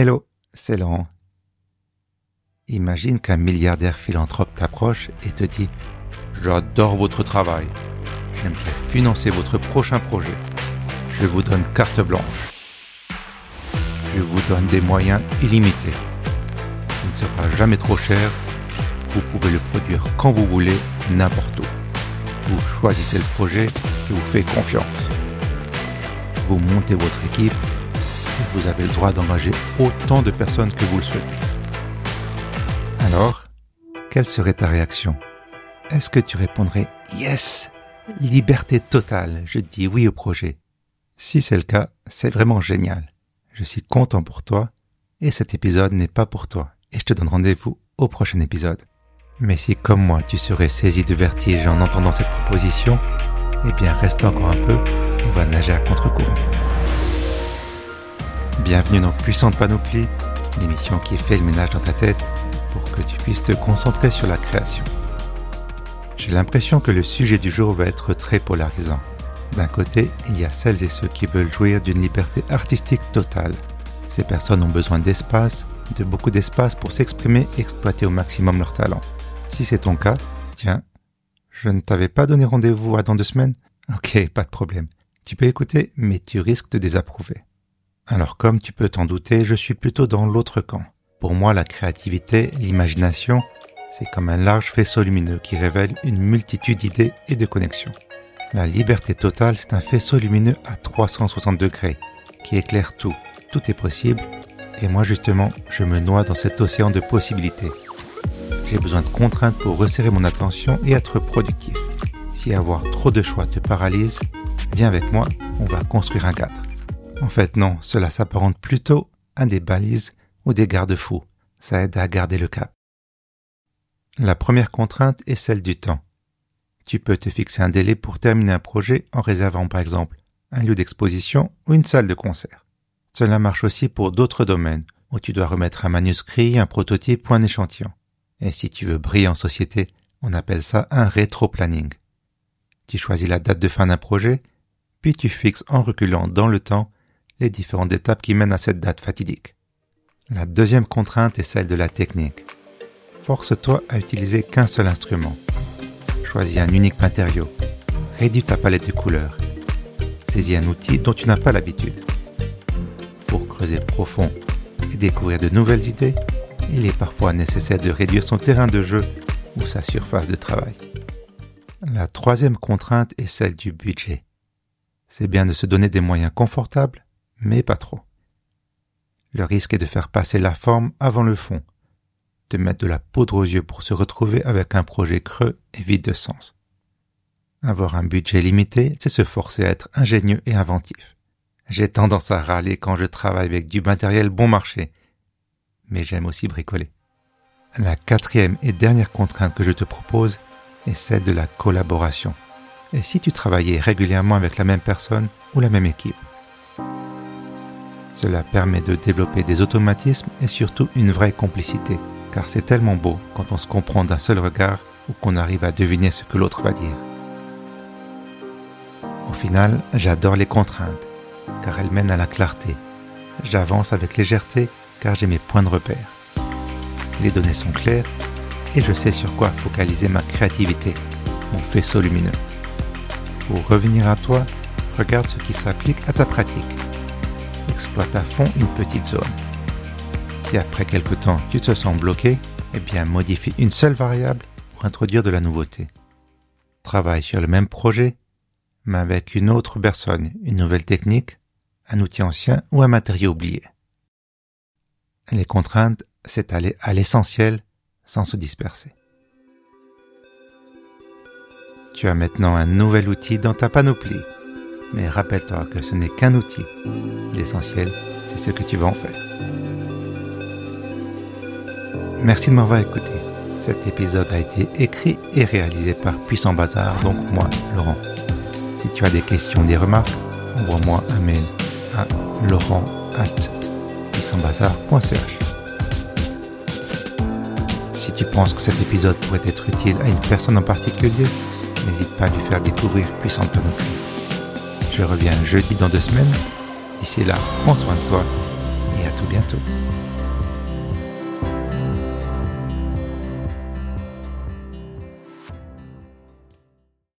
Hello, c'est Laurent. Imagine qu'un milliardaire philanthrope t'approche et te dit J'adore votre travail. J'aimerais financer votre prochain projet. Je vous donne carte blanche. Je vous donne des moyens illimités. Il ne sera jamais trop cher. Vous pouvez le produire quand vous voulez, n'importe où. Vous choisissez le projet et vous faites confiance. Vous montez votre équipe vous avez le droit d'engager autant de personnes que vous le souhaitez. Alors, quelle serait ta réaction? Est-ce que tu répondrais Yes Liberté totale, je dis oui au projet. Si c'est le cas, c'est vraiment génial. Je suis content pour toi et cet épisode n'est pas pour toi et je te donne rendez-vous au prochain épisode. Mais si comme moi tu serais saisi de vertige en entendant cette proposition, eh bien reste encore un peu, on va nager à contre-courant. Bienvenue dans Puissante Panoplie, l'émission qui fait le ménage dans ta tête pour que tu puisses te concentrer sur la création. J'ai l'impression que le sujet du jour va être très polarisant. D'un côté, il y a celles et ceux qui veulent jouir d'une liberté artistique totale. Ces personnes ont besoin d'espace, de beaucoup d'espace pour s'exprimer et exploiter au maximum leur talent. Si c'est ton cas, tiens, je ne t'avais pas donné rendez-vous à dans deux semaines Ok, pas de problème. Tu peux écouter, mais tu risques de désapprouver. Alors comme tu peux t'en douter, je suis plutôt dans l'autre camp. Pour moi, la créativité, l'imagination, c'est comme un large faisceau lumineux qui révèle une multitude d'idées et de connexions. La liberté totale, c'est un faisceau lumineux à 360 degrés qui éclaire tout. Tout est possible. Et moi, justement, je me noie dans cet océan de possibilités. J'ai besoin de contraintes pour resserrer mon attention et être productif. Si avoir trop de choix te paralyse, viens avec moi, on va construire un cadre. En fait, non, cela s'apparente plutôt à des balises ou des garde-fous. Ça aide à garder le cap. La première contrainte est celle du temps. Tu peux te fixer un délai pour terminer un projet en réservant par exemple un lieu d'exposition ou une salle de concert. Cela marche aussi pour d'autres domaines où tu dois remettre un manuscrit, un prototype ou un échantillon. Et si tu veux briller en société, on appelle ça un rétro-planning. Tu choisis la date de fin d'un projet, puis tu fixes en reculant dans le temps les différentes étapes qui mènent à cette date fatidique. La deuxième contrainte est celle de la technique. Force-toi à utiliser qu'un seul instrument. Choisis un unique matériau. Réduis ta palette de couleurs. Saisis un outil dont tu n'as pas l'habitude. Pour creuser profond et découvrir de nouvelles idées, il est parfois nécessaire de réduire son terrain de jeu ou sa surface de travail. La troisième contrainte est celle du budget. C'est bien de se donner des moyens confortables, mais pas trop. Le risque est de faire passer la forme avant le fond, de mettre de la poudre aux yeux pour se retrouver avec un projet creux et vide de sens. Avoir un budget limité, c'est se forcer à être ingénieux et inventif. J'ai tendance à râler quand je travaille avec du matériel bon marché, mais j'aime aussi bricoler. La quatrième et dernière contrainte que je te propose est celle de la collaboration. Et si tu travaillais régulièrement avec la même personne ou la même équipe? Cela permet de développer des automatismes et surtout une vraie complicité, car c'est tellement beau quand on se comprend d'un seul regard ou qu'on arrive à deviner ce que l'autre va dire. Au final, j'adore les contraintes, car elles mènent à la clarté. J'avance avec légèreté, car j'ai mes points de repère. Les données sont claires et je sais sur quoi focaliser ma créativité, mon faisceau lumineux. Pour revenir à toi, regarde ce qui s'applique à ta pratique. Exploite à fond une petite zone. Si après quelque temps tu te sens bloqué, eh bien modifie une seule variable pour introduire de la nouveauté. Travaille sur le même projet, mais avec une autre personne, une nouvelle technique, un outil ancien ou un matériau oublié. Les contraintes, c'est aller à l'essentiel sans se disperser. Tu as maintenant un nouvel outil dans ta panoplie, mais rappelle-toi que ce n'est qu'un outil. L'essentiel, c'est ce que tu vas en faire. Merci de m'avoir écouté. Cet épisode a été écrit et réalisé par Puissant Bazar, donc moi, Laurent. Si tu as des questions, des remarques, envoie-moi un mail à laurent.puissantbazar.ch si tu penses que cet épisode pourrait être utile à une personne en particulier, n'hésite pas à lui faire découvrir Puissante Panoplie. Je reviens jeudi dans deux semaines. D'ici là, prends soin de toi et à tout bientôt.